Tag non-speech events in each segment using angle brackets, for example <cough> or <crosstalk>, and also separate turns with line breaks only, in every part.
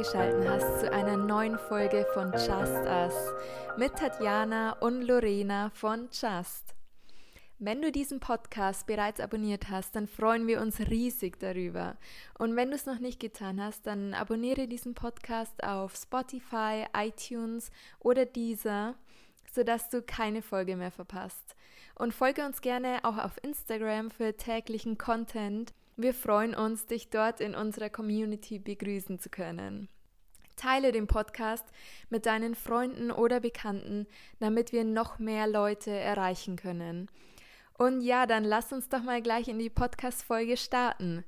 Eingeschaltet hast zu einer neuen Folge von Just Us mit Tatjana und Lorena von Just. Wenn du diesen Podcast bereits abonniert hast, dann freuen wir uns riesig darüber. Und wenn du es noch nicht getan hast, dann abonniere diesen Podcast auf Spotify, iTunes oder Deezer, sodass du keine Folge mehr verpasst. Und folge uns gerne auch auf Instagram für täglichen Content wir freuen uns, dich dort in unserer Community begrüßen zu können. Teile den Podcast mit deinen Freunden oder Bekannten, damit wir noch mehr Leute erreichen können. Und ja, dann lass uns doch mal gleich in die Podcast-Folge starten.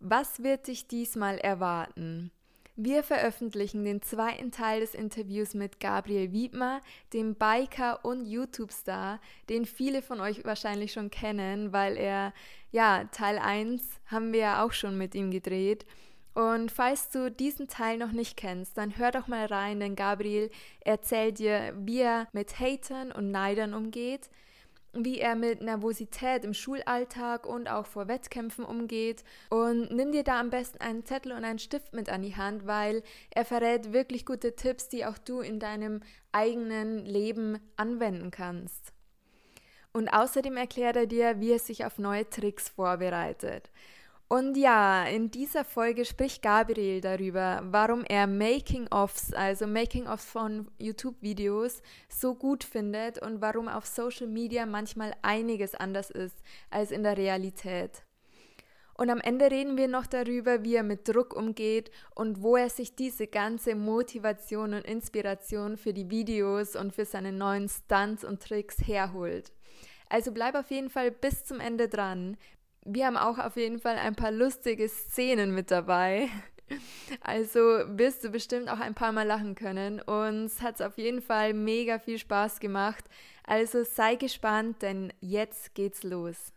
Was wird dich diesmal erwarten? Wir veröffentlichen den zweiten Teil des Interviews mit Gabriel Wiedmer, dem Biker und YouTube-Star, den viele von euch wahrscheinlich schon kennen, weil er, ja, Teil 1 haben wir ja auch schon mit ihm gedreht. Und falls du diesen Teil noch nicht kennst, dann hör doch mal rein, denn Gabriel erzählt dir, wie er mit Hatern und Neidern umgeht, wie er mit Nervosität im Schulalltag und auch vor Wettkämpfen umgeht. Und nimm dir da am besten einen Zettel und einen Stift mit an die Hand, weil er verrät wirklich gute Tipps, die auch du in deinem eigenen Leben anwenden kannst. Und außerdem erklärt er dir, wie er sich auf neue Tricks vorbereitet. Und ja, in dieser Folge spricht Gabriel darüber, warum er Making-ofs, also Making-ofs von YouTube-Videos, so gut findet und warum auf Social Media manchmal einiges anders ist als in der Realität. Und am Ende reden wir noch darüber, wie er mit Druck umgeht und wo er sich diese ganze Motivation und Inspiration für die Videos und für seine neuen Stunts und Tricks herholt. Also bleib auf jeden Fall bis zum Ende dran wir haben auch auf jeden Fall ein paar lustige Szenen mit dabei. <laughs> Also wirst du bestimmt auch ein paar Mal lachen können. Uns hat es auf jeden Fall mega viel Spaß gemacht. Also sei gespannt, denn jetzt geht's los.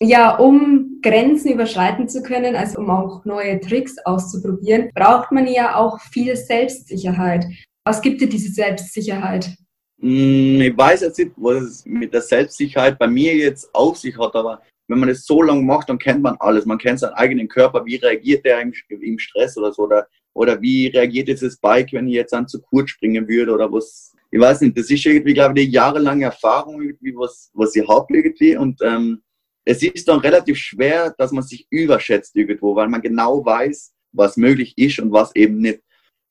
Ja, um Grenzen überschreiten zu können, also um auch neue Tricks auszuprobieren, braucht man ja auch viel Selbstsicherheit. Was gibt dir diese Selbstsicherheit?
Hm, ich weiß jetzt nicht, was es mit der Selbstsicherheit bei mir jetzt auf sich hat, aber wenn man das so lange macht, dann kennt man alles. Man kennt seinen eigenen Körper, wie reagiert der im, Stress oder so, oder, oder wie reagiert jetzt das Bike, wenn ich jetzt an zu kurz springen würde oder was. Ich weiß nicht, das ist irgendwie, glaube ich, eine jahrelange Erfahrung, irgendwie, was, was ich habe irgendwie. Und ähm, es ist dann relativ schwer, dass man sich überschätzt irgendwo, weil man genau weiß, was möglich ist und was eben nicht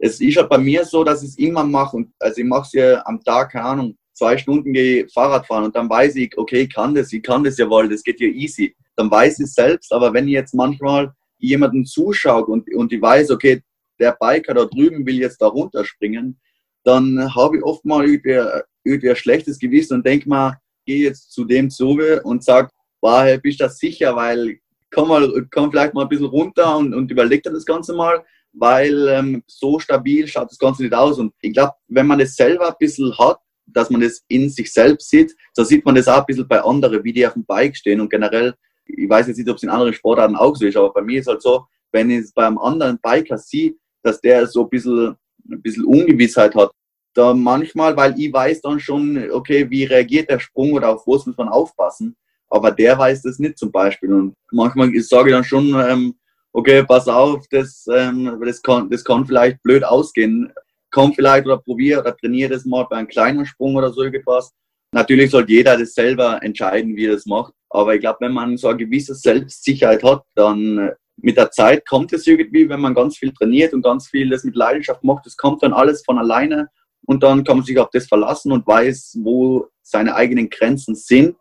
es ist halt bei mir so, dass ich es immer mache. Also ich mache es ja am Tag, keine Ahnung, zwei Stunden gehe Fahrrad fahren und dann weiß ich, okay, ich kann das, ich kann das ja wohl, das geht ja easy. Dann weiß ich es selbst, aber wenn ich jetzt manchmal jemanden zuschaue und, und ich weiß, okay, der Biker da drüben will jetzt da runterspringen, dann habe ich oft mal irgendwie, irgendwie ein schlechtes Gewissen und denke mal, gehe jetzt zu dem zu und sage, wow, bist du das sicher, weil komm, mal, komm vielleicht mal ein bisschen runter und, und überleg dir das Ganze mal weil ähm, so stabil schaut das Ganze nicht aus. Und ich glaube, wenn man es selber ein bisschen hat, dass man es in sich selbst sieht, so sieht man das auch ein bisschen bei anderen, wie die auf dem Bike stehen. Und generell, ich weiß jetzt nicht, ob es in anderen Sportarten auch so ist, aber bei mir ist halt so, wenn ich es bei einem anderen Biker sehe, dass der so ein bisschen, ein bisschen Ungewissheit hat, da manchmal, weil ich weiß dann schon, okay, wie reagiert der Sprung oder auf was muss man aufpassen, aber der weiß das nicht zum Beispiel. Und manchmal sage ich dann schon, ähm, okay, pass auf, das, ähm, das, kann, das kann vielleicht blöd ausgehen. Komm vielleicht oder probier oder trainiere das mal bei einem kleinen Sprung oder so irgendwas. Natürlich sollte jeder das selber entscheiden, wie er das macht. Aber ich glaube, wenn man so eine gewisse Selbstsicherheit hat, dann äh, mit der Zeit kommt es irgendwie, wenn man ganz viel trainiert und ganz viel das mit Leidenschaft macht, das kommt dann alles von alleine und dann kann man sich auf das verlassen und weiß, wo seine eigenen Grenzen sind,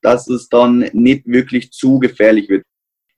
dass es dann nicht wirklich zu gefährlich wird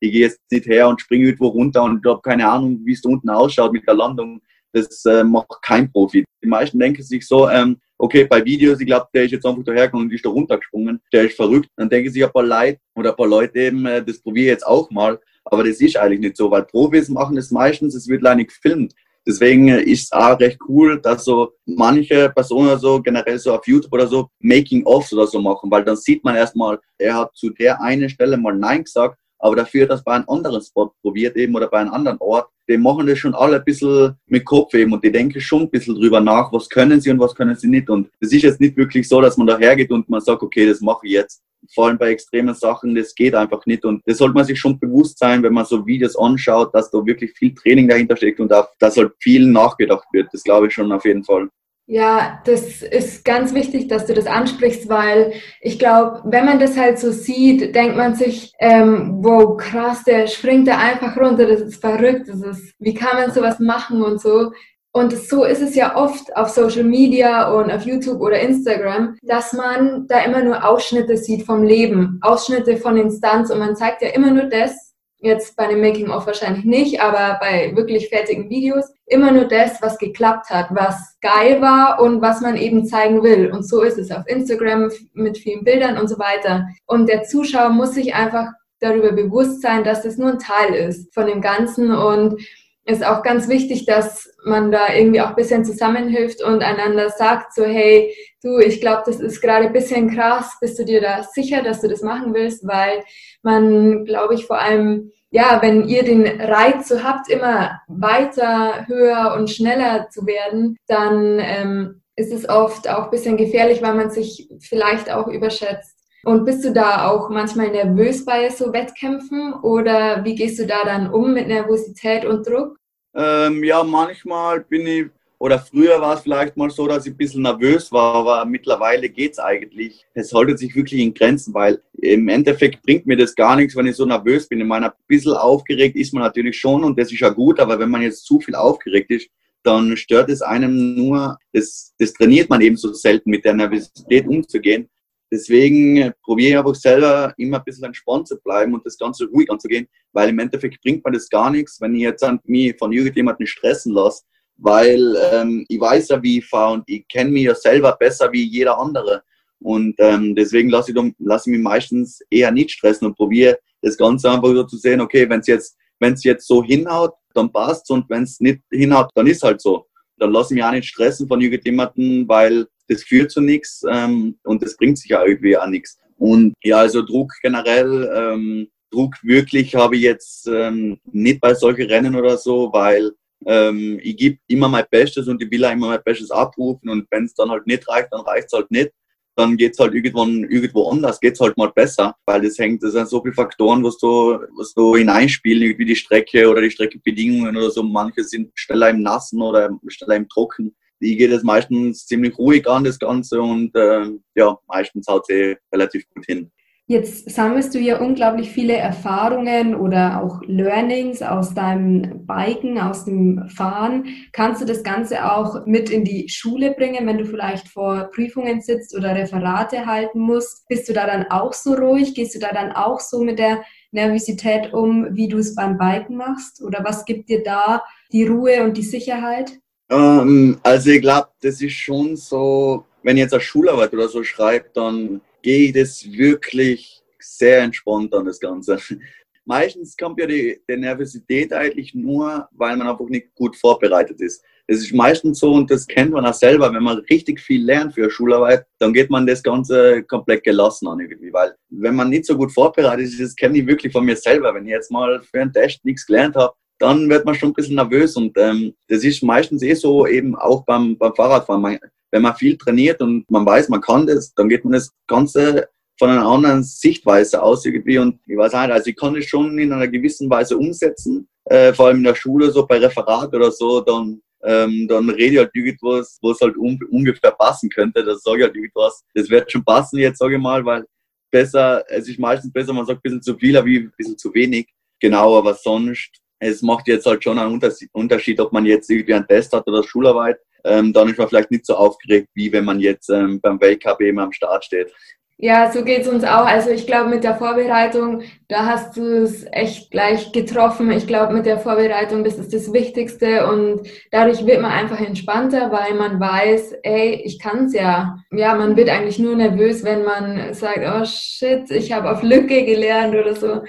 ich gehe jetzt nicht her und springe irgendwo runter und habe keine Ahnung, wie es da unten ausschaut mit der Landung. Das äh, macht kein Profi. Die meisten denken sich so, ähm, okay, bei Videos, ich glaube, der ist jetzt einfach dahergekommen und ist da runtergesprungen, der ist verrückt. Dann denken sich ein paar Leute oder ein paar Leute eben, äh, das probiere ich jetzt auch mal. Aber das ist eigentlich nicht so, weil Profis machen es meistens, es wird leider nicht gefilmt. Deswegen äh, ist es auch recht cool, dass so manche Personen so generell so auf YouTube oder so Making-ofs oder so machen, weil dann sieht man erstmal, er hat zu der einen Stelle mal Nein gesagt aber dafür, dass bei einem anderen Spot probiert eben oder bei einem anderen Ort, die machen das schon alle ein bisschen mit Kopf eben und die denken schon ein bisschen drüber nach, was können sie und was können sie nicht. Und es ist jetzt nicht wirklich so, dass man da hergeht und man sagt, okay, das mache ich jetzt. vor allem bei extremen Sachen, das geht einfach nicht. Und das sollte man sich schon bewusst sein, wenn man so Videos anschaut, dass da wirklich viel Training dahinter steckt und auch, dass halt viel nachgedacht wird. Das glaube ich schon auf jeden Fall.
Ja, das ist ganz wichtig, dass du das ansprichst, weil ich glaube, wenn man das halt so sieht, denkt man sich, ähm, wow, krass, der springt da einfach runter, das ist verrückt, das ist, wie kann man sowas machen und so. Und so ist es ja oft auf Social Media und auf YouTube oder Instagram, dass man da immer nur Ausschnitte sieht vom Leben, Ausschnitte von Instanz und man zeigt ja immer nur das, jetzt bei dem Making-of wahrscheinlich nicht, aber bei wirklich fertigen Videos, immer nur das, was geklappt hat, was geil war und was man eben zeigen will. Und so ist es auf Instagram mit vielen Bildern und so weiter. Und der Zuschauer muss sich einfach darüber bewusst sein, dass das nur ein Teil ist von dem Ganzen und ist auch ganz wichtig, dass man da irgendwie auch ein bisschen zusammenhilft und einander sagt, so hey, du, ich glaube, das ist gerade ein bisschen krass, bist du dir da sicher, dass du das machen willst, weil man, glaube ich, vor allem, ja, wenn ihr den Reiz so habt, immer weiter, höher und schneller zu werden, dann ähm, ist es oft auch ein bisschen gefährlich, weil man sich vielleicht auch überschätzt. Und bist du da auch manchmal nervös bei so Wettkämpfen oder wie gehst du da dann um mit Nervosität und Druck?
Ähm, ja, manchmal bin ich oder früher war es vielleicht mal so, dass ich ein bisschen nervös war, aber mittlerweile geht es eigentlich. Es haltet sich wirklich in Grenzen, weil im Endeffekt bringt mir das gar nichts, wenn ich so nervös bin. Ich meine, ein bisschen aufgeregt ist man natürlich schon und das ist ja gut, aber wenn man jetzt zu viel aufgeregt ist, dann stört es einem nur, das, das trainiert man eben so selten, mit der Nervosität umzugehen. Deswegen probiere ich einfach selber immer ein bisschen entspannt zu bleiben und das Ganze ruhig anzugehen, weil im Endeffekt bringt mir das gar nichts, wenn ich jetzt mich von irgendjemandem stressen lasse, weil ähm, ich weiß ja, wie ich fahre und ich kenne mich ja selber besser wie jeder andere. Und ähm, deswegen lasse ich, lass ich mich meistens eher nicht stressen und probiere das Ganze einfach so zu sehen, okay, wenn es jetzt, wenn's jetzt so hinhaut, dann passt und wenn es nicht hinhaut, dann ist halt so. Dann lasse ich mich auch nicht stressen von irgendjemandem, weil das führt zu nichts ähm, und das bringt sich ja irgendwie auch nichts. Und ja, also Druck generell, ähm, Druck wirklich habe ich jetzt ähm, nicht bei solchen Rennen oder so, weil ähm, ich gebe immer mein Bestes und ich will auch immer mein Bestes abrufen und wenn es dann halt nicht reicht, dann reicht es halt nicht. Dann geht es halt irgendwann irgendwo anders, geht es halt mal besser, weil das hängt, das sind so viele Faktoren, was du, was du hineinspielen, wie die Strecke oder die Streckebedingungen oder so. Manche sind schneller im Nassen oder schneller im Trocken. Ich gehe das meistens ziemlich ruhig an, das Ganze, und äh, ja, meistens haut sie relativ gut hin.
Jetzt sammelst du ja unglaublich viele Erfahrungen oder auch Learnings aus deinem Biken, aus dem Fahren. Kannst du das Ganze auch mit in die Schule bringen, wenn du vielleicht vor Prüfungen sitzt oder Referate halten musst? Bist du da dann auch so ruhig? Gehst du da dann auch so mit der Nervosität um, wie du es beim Biken machst? Oder was gibt dir da die Ruhe und die Sicherheit?
Ähm, also ich glaube, das ist schon so, wenn ich jetzt eine Schularbeit oder so schreibe, dann gehe ich das wirklich sehr entspannt an das Ganze. <laughs> Meistens kommt ja die, die, Nervosität eigentlich nur, weil man einfach nicht gut vorbereitet ist. Es ist meistens so, und das kennt man auch selber, wenn man richtig viel lernt für eine Schularbeit, dann geht man das Ganze komplett gelassen an irgendwie. Weil wenn man nicht so gut vorbereitet ist, das kenne ich wirklich von mir selber. Wenn ich jetzt mal für einen Test nichts gelernt habe, dann wird man schon ein bisschen nervös. Und ähm, das ist meistens eh so eben auch beim, beim Fahrradfahren. Man, wenn man viel trainiert und man weiß, man kann das, dann geht man das Ganze von einer anderen Sichtweise aus irgendwie. Und ich weiß nicht, also ich kann es schon in einer gewissen Weise umsetzen, äh, vor allem in der Schule, so bei Referat oder so, dann, ähm, dann rede ich halt irgendwas, wo es halt un ungefähr passen könnte. Das sage ich halt irgendwas. Das wird schon passen jetzt, sage ich mal, weil besser, es ist meistens besser, man sagt ein bisschen zu viel, wie ein bisschen zu wenig. Genau, aber sonst, es macht jetzt halt schon einen Unterschied, ob man jetzt irgendwie einen Test hat oder Schularbeit ähm, dann ist man vielleicht nicht so aufgeregt, wie wenn man jetzt ähm, beim Weltcup eben am Start steht.
Ja, so geht es uns auch. Also ich glaube, mit der Vorbereitung, da hast du es echt gleich getroffen. Ich glaube, mit der Vorbereitung, das ist das Wichtigste und dadurch wird man einfach entspannter, weil man weiß, ey, ich kann es ja. Ja, man wird eigentlich nur nervös, wenn man sagt, oh shit, ich habe auf Lücke gelernt oder so.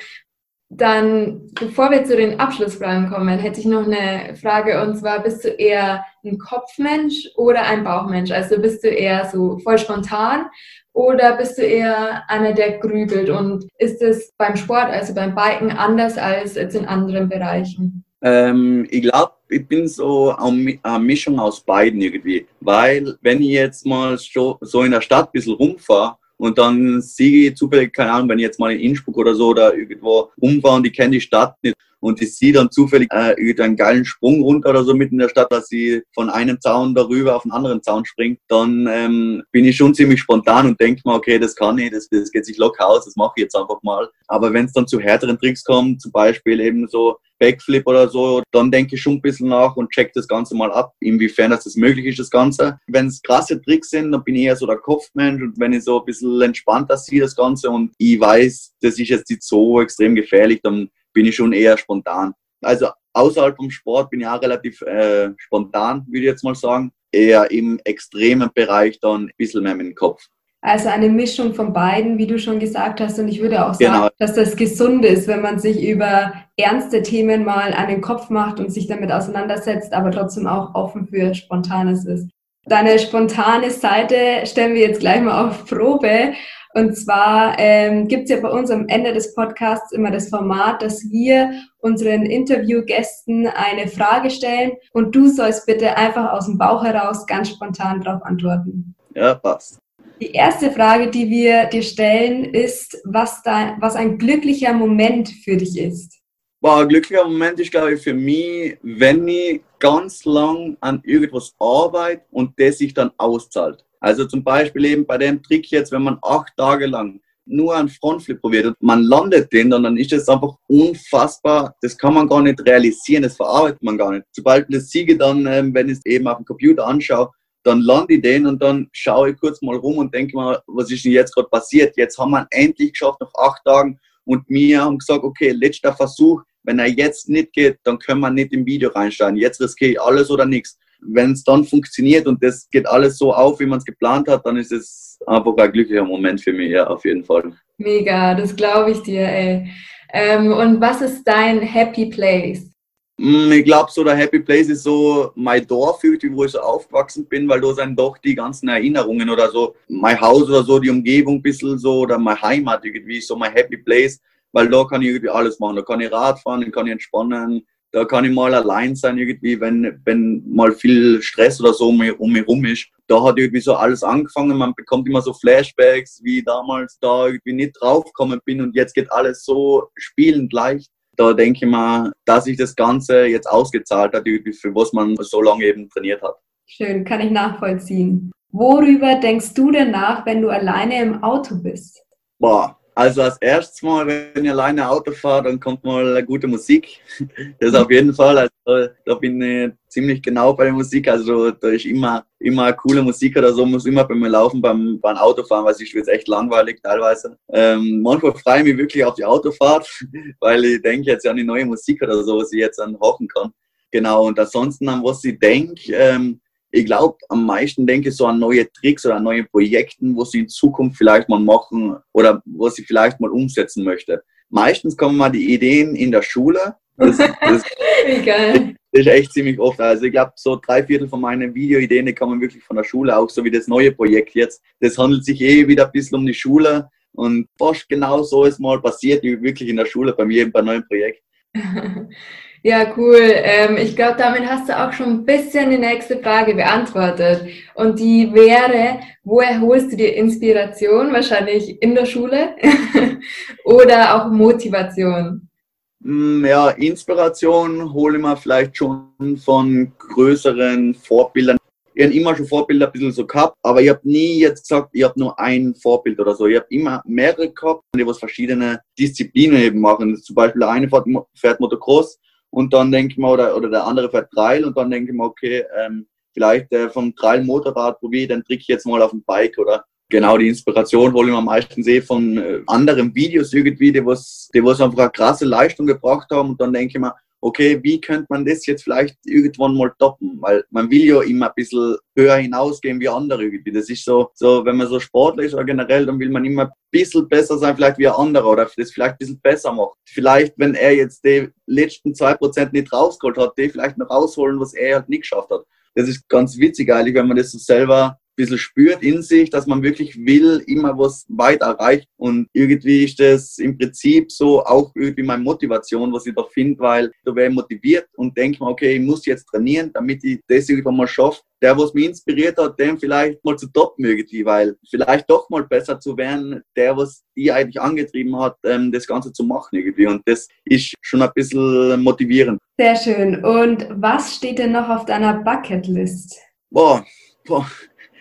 Dann, bevor wir zu den Abschlussfragen kommen, hätte ich noch eine Frage und zwar, bist du eher ein Kopfmensch oder ein Bauchmensch? Also bist du eher so voll spontan oder bist du eher einer, der grübelt? Und ist es beim Sport, also beim Biken, anders als jetzt in anderen Bereichen?
Ähm, ich glaube, ich bin so eine Mischung aus beiden irgendwie. Weil, wenn ich jetzt mal so in der Stadt ein bisschen rumfahre und dann sehe ich zufällig, keine Ahnung, wenn ich jetzt mal in Innsbruck oder so oder irgendwo umfahre und ich kenne die Stadt nicht und ich sehe dann zufällig äh, einen geilen Sprung runter oder so mitten in der Stadt, dass sie von einem Zaun darüber auf einen anderen Zaun springt, dann ähm, bin ich schon ziemlich spontan und denke mir, okay, das kann ich, das, das geht sich locker aus, das mache ich jetzt einfach mal. Aber wenn es dann zu härteren Tricks kommt, zum Beispiel eben so Backflip oder so, dann denke ich schon ein bisschen nach und check das Ganze mal ab, inwiefern das, das möglich ist, das Ganze. Wenn es krasse Tricks sind, dann bin ich eher so der Kopfmensch und wenn ich so ein bisschen entspannter sehe, das Ganze und ich weiß, das ist jetzt nicht so extrem gefährlich, dann bin ich schon eher spontan. Also außerhalb vom Sport bin ich auch relativ äh, spontan, würde ich jetzt mal sagen. Eher im extremen Bereich dann ein bisschen mehr mit dem Kopf.
Also eine Mischung von beiden, wie du schon gesagt hast. Und ich würde auch sagen, genau. dass das gesund ist, wenn man sich über ernste Themen mal an den Kopf macht und sich damit auseinandersetzt, aber trotzdem auch offen für Spontanes ist. Deine spontane Seite stellen wir jetzt gleich mal auf Probe. Und zwar ähm, gibt es ja bei uns am Ende des Podcasts immer das Format, dass wir unseren Interviewgästen eine Frage stellen und du sollst bitte einfach aus dem Bauch heraus ganz spontan darauf antworten.
Ja, passt.
Die erste Frage, die wir dir stellen, ist, was, da, was ein glücklicher Moment für dich ist.
Boah, ein glücklicher Moment ist, glaube ich, für mich, wenn ich ganz lang an irgendwas arbeite und das sich dann auszahlt. Also zum Beispiel eben bei dem Trick jetzt, wenn man acht Tage lang nur einen Frontflip probiert und man landet den, dann, dann ist das einfach unfassbar. Das kann man gar nicht realisieren, das verarbeitet man gar nicht. Sobald ich das siege dann, ähm, wenn ich es eben auf dem Computer anschaue, dann lande ich den und dann schaue ich kurz mal rum und denke mal, was ist denn jetzt gerade passiert? Jetzt haben wir endlich geschafft nach acht Tagen und wir haben gesagt, okay, letzter Versuch, wenn er jetzt nicht geht, dann können wir nicht im Video reinsteigen. Jetzt riskiere ich alles oder nichts. Wenn es dann funktioniert und das geht alles so auf, wie man es geplant hat, dann ist es einfach ein glücklicher Moment für mich, ja, auf jeden Fall.
Mega, das glaube ich dir, ey. Ähm, und was ist dein Happy Place?
Mm, ich glaube, so der Happy Place ist so mein Dorf, wo ich so aufgewachsen bin, weil da sind doch die ganzen Erinnerungen oder so, mein Haus oder so, die Umgebung ein bisschen so, oder meine Heimat irgendwie, so mein Happy Place, weil da kann ich irgendwie alles machen. Da kann ich Rad fahren, da kann ich entspannen, da kann ich mal allein sein irgendwie, wenn, wenn mal viel Stress oder so um mich, um mich rum ist. Da hat irgendwie so alles angefangen, man bekommt immer so Flashbacks, wie damals da irgendwie nicht draufgekommen bin und jetzt geht alles so spielend leicht da denke ich mal, dass sich das Ganze jetzt ausgezahlt hat, für was man so lange eben trainiert hat.
Schön, kann ich nachvollziehen. Worüber denkst du denn nach, wenn du alleine im Auto bist?
Boah, also als erstes Mal, wenn ich alleine Auto fahre, dann kommt mal gute Musik. <laughs> Das auf jeden Fall. Also da bin ich ziemlich genau bei der Musik. Also da ist immer, immer coole Musik oder so, muss immer bei mir laufen beim, beim Autofahren, weil es wird echt langweilig teilweise. Ähm, manchmal freue ich mich wirklich auf die Autofahrt, <laughs> weil ich denke jetzt an die neue Musik oder so, was ich jetzt dann hoffen kann. Genau, und ansonsten an was ich denke, ähm, ich glaube, am meisten denke ich so an neue Tricks oder an neue Projekten, wo sie in Zukunft vielleicht mal machen oder was sie vielleicht mal umsetzen möchte. Meistens kommen mal die Ideen in der Schule. Das, das, <laughs> Egal. ist echt ziemlich oft. Also ich glaube, so drei Viertel von meinen Videoideen die kommen wirklich von der Schule, auch so wie das neue Projekt jetzt. Das handelt sich eh wieder ein bisschen um die Schule. Und fast genau so ist mal passiert, wie wirklich in der Schule bei mir bei neuen Projekt. <laughs>
Ja, cool. Ähm, ich glaube, damit hast du auch schon ein bisschen die nächste Frage beantwortet. Und die wäre, woher holst du dir Inspiration? Wahrscheinlich in der Schule <laughs> oder auch Motivation?
Mm, ja, Inspiration hole ich mir vielleicht schon von größeren Vorbildern. Ich habe immer schon Vorbilder ein bisschen so gehabt, aber ich habe nie jetzt gesagt, ich habe nur ein Vorbild oder so. Ich habe immer mehrere gehabt, die was verschiedene Disziplinen eben machen. Zum Beispiel eine fährt Motocross, und dann denke ich mir, oder, oder der andere fährt Trail und dann denke ich mir, okay, ähm, vielleicht äh, vom Trail-Motorrad probiere ich den Trick jetzt mal auf dem Bike oder? Genau die Inspiration hole ich mir meistens eh von äh, anderen Videos irgendwie, die was, die was einfach eine krasse Leistung gebracht haben. Und dann denke ich mir, okay, wie könnte man das jetzt vielleicht irgendwann mal toppen? Weil man will ja immer ein bisschen höher hinausgehen wie andere irgendwie. Das ist so, so wenn man so sportlich oder generell, dann will man immer ein bisschen besser sein, vielleicht wie ein anderer oder das vielleicht ein bisschen besser macht. Vielleicht, wenn er jetzt die letzten zwei Prozent nicht rausgeholt hat, die vielleicht noch rausholen, was er halt nicht geschafft hat. Das ist ganz witzig eigentlich, wenn man das so selber bisschen spürt in sich, dass man wirklich will, immer was weiter erreicht. Und irgendwie ist das im Prinzip so auch irgendwie meine Motivation, was ich da finde, weil da wäre ich motiviert und denke mir, okay, ich muss jetzt trainieren, damit ich das irgendwann mal schaffe. Der, was mich inspiriert hat, den vielleicht mal zu toppen irgendwie, weil vielleicht doch mal besser zu werden, der, was die eigentlich angetrieben hat, ähm, das Ganze zu machen irgendwie. Und das ist schon ein bisschen motivierend.
Sehr schön. Und was steht denn noch auf deiner Bucketlist?
Boah, boah.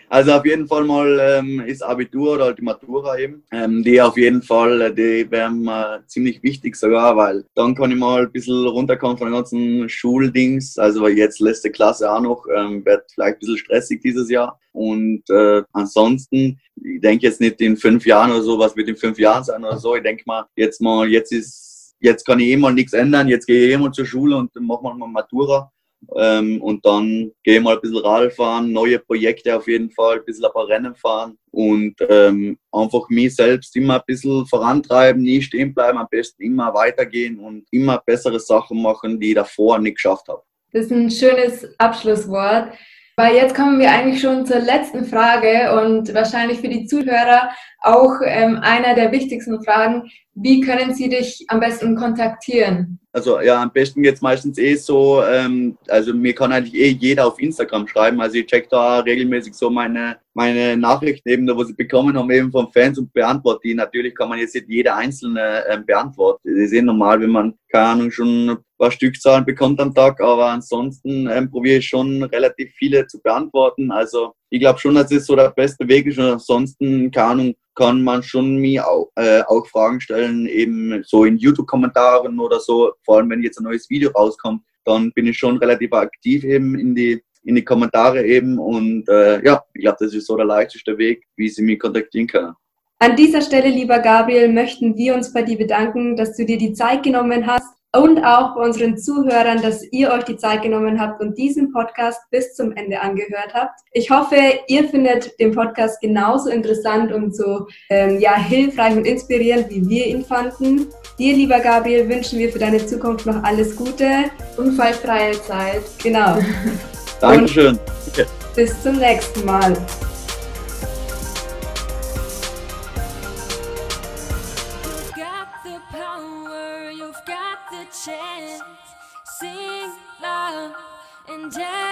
Also auf jeden Fall mal ähm, ist Abitur oder halt die Matura eben. Ähm, die auf jeden Fall, äh, die wären äh, ziemlich wichtig sogar, weil dann kann ich mal ein bisschen runterkommen von den ganzen Schuldings. Also jetzt letzte Klasse auch noch, ähm, wird vielleicht ein bisschen stressig dieses Jahr. Und äh, ansonsten, ich denke jetzt nicht in fünf Jahren oder so, was wird in fünf Jahren sein oder so. Ich denke mal, jetzt mal, jetzt ist, jetzt kann ich eh mal nichts ändern. Jetzt gehe ich eh mal zur Schule und dann machen wir mal Matura. Ähm, und dann gehe ich mal ein bisschen Radl fahren, neue Projekte auf jeden Fall, ein bisschen ein paar Rennen fahren und ähm, einfach mich selbst immer ein bisschen vorantreiben, nie stehen bleiben, am besten immer weitergehen und immer bessere Sachen machen, die ich davor nicht geschafft habe.
Das ist ein schönes Abschlusswort. Weil jetzt kommen wir eigentlich schon zur letzten Frage und wahrscheinlich für die Zuhörer auch ähm, einer der wichtigsten Fragen. Wie können sie dich am besten kontaktieren?
Also ja, am besten jetzt meistens eh so, ähm, also mir kann eigentlich eh jeder auf Instagram schreiben. Also ich check da regelmäßig so meine, meine Nachrichten eben, wo sie bekommen haben, eben von Fans und beantworte die. Natürlich kann man jetzt nicht jede einzelne ähm, beantworten. Das ist eh normal, wenn man, keine Ahnung, schon ein paar Stückzahlen bekommt am Tag, aber ansonsten ähm, probiere ich schon relativ viele zu beantworten. Also ich glaube schon, dass es so der beste Weg ist und ansonsten, keine Ahnung, kann man schon mir auch, äh, auch Fragen stellen, eben so in YouTube-Kommentaren oder so. Vor allem, wenn jetzt ein neues Video rauskommt, dann bin ich schon relativ aktiv eben in die, in die Kommentare eben. Und äh, ja, ich glaube, das ist so der leichteste Weg, wie Sie mich kontaktieren können.
An dieser Stelle, lieber Gabriel, möchten wir uns bei dir bedanken, dass du dir die Zeit genommen hast, und auch bei unseren Zuhörern, dass ihr euch die Zeit genommen habt und diesen Podcast bis zum Ende angehört habt. Ich hoffe, ihr findet den Podcast genauso interessant und so ähm, ja, hilfreich und inspirierend, wie wir ihn fanden. Dir, lieber Gabriel, wünschen wir für deine Zukunft noch alles Gute. Unfallfreie Zeit. Genau. <laughs>
Dankeschön.
Und bis zum nächsten Mal. down.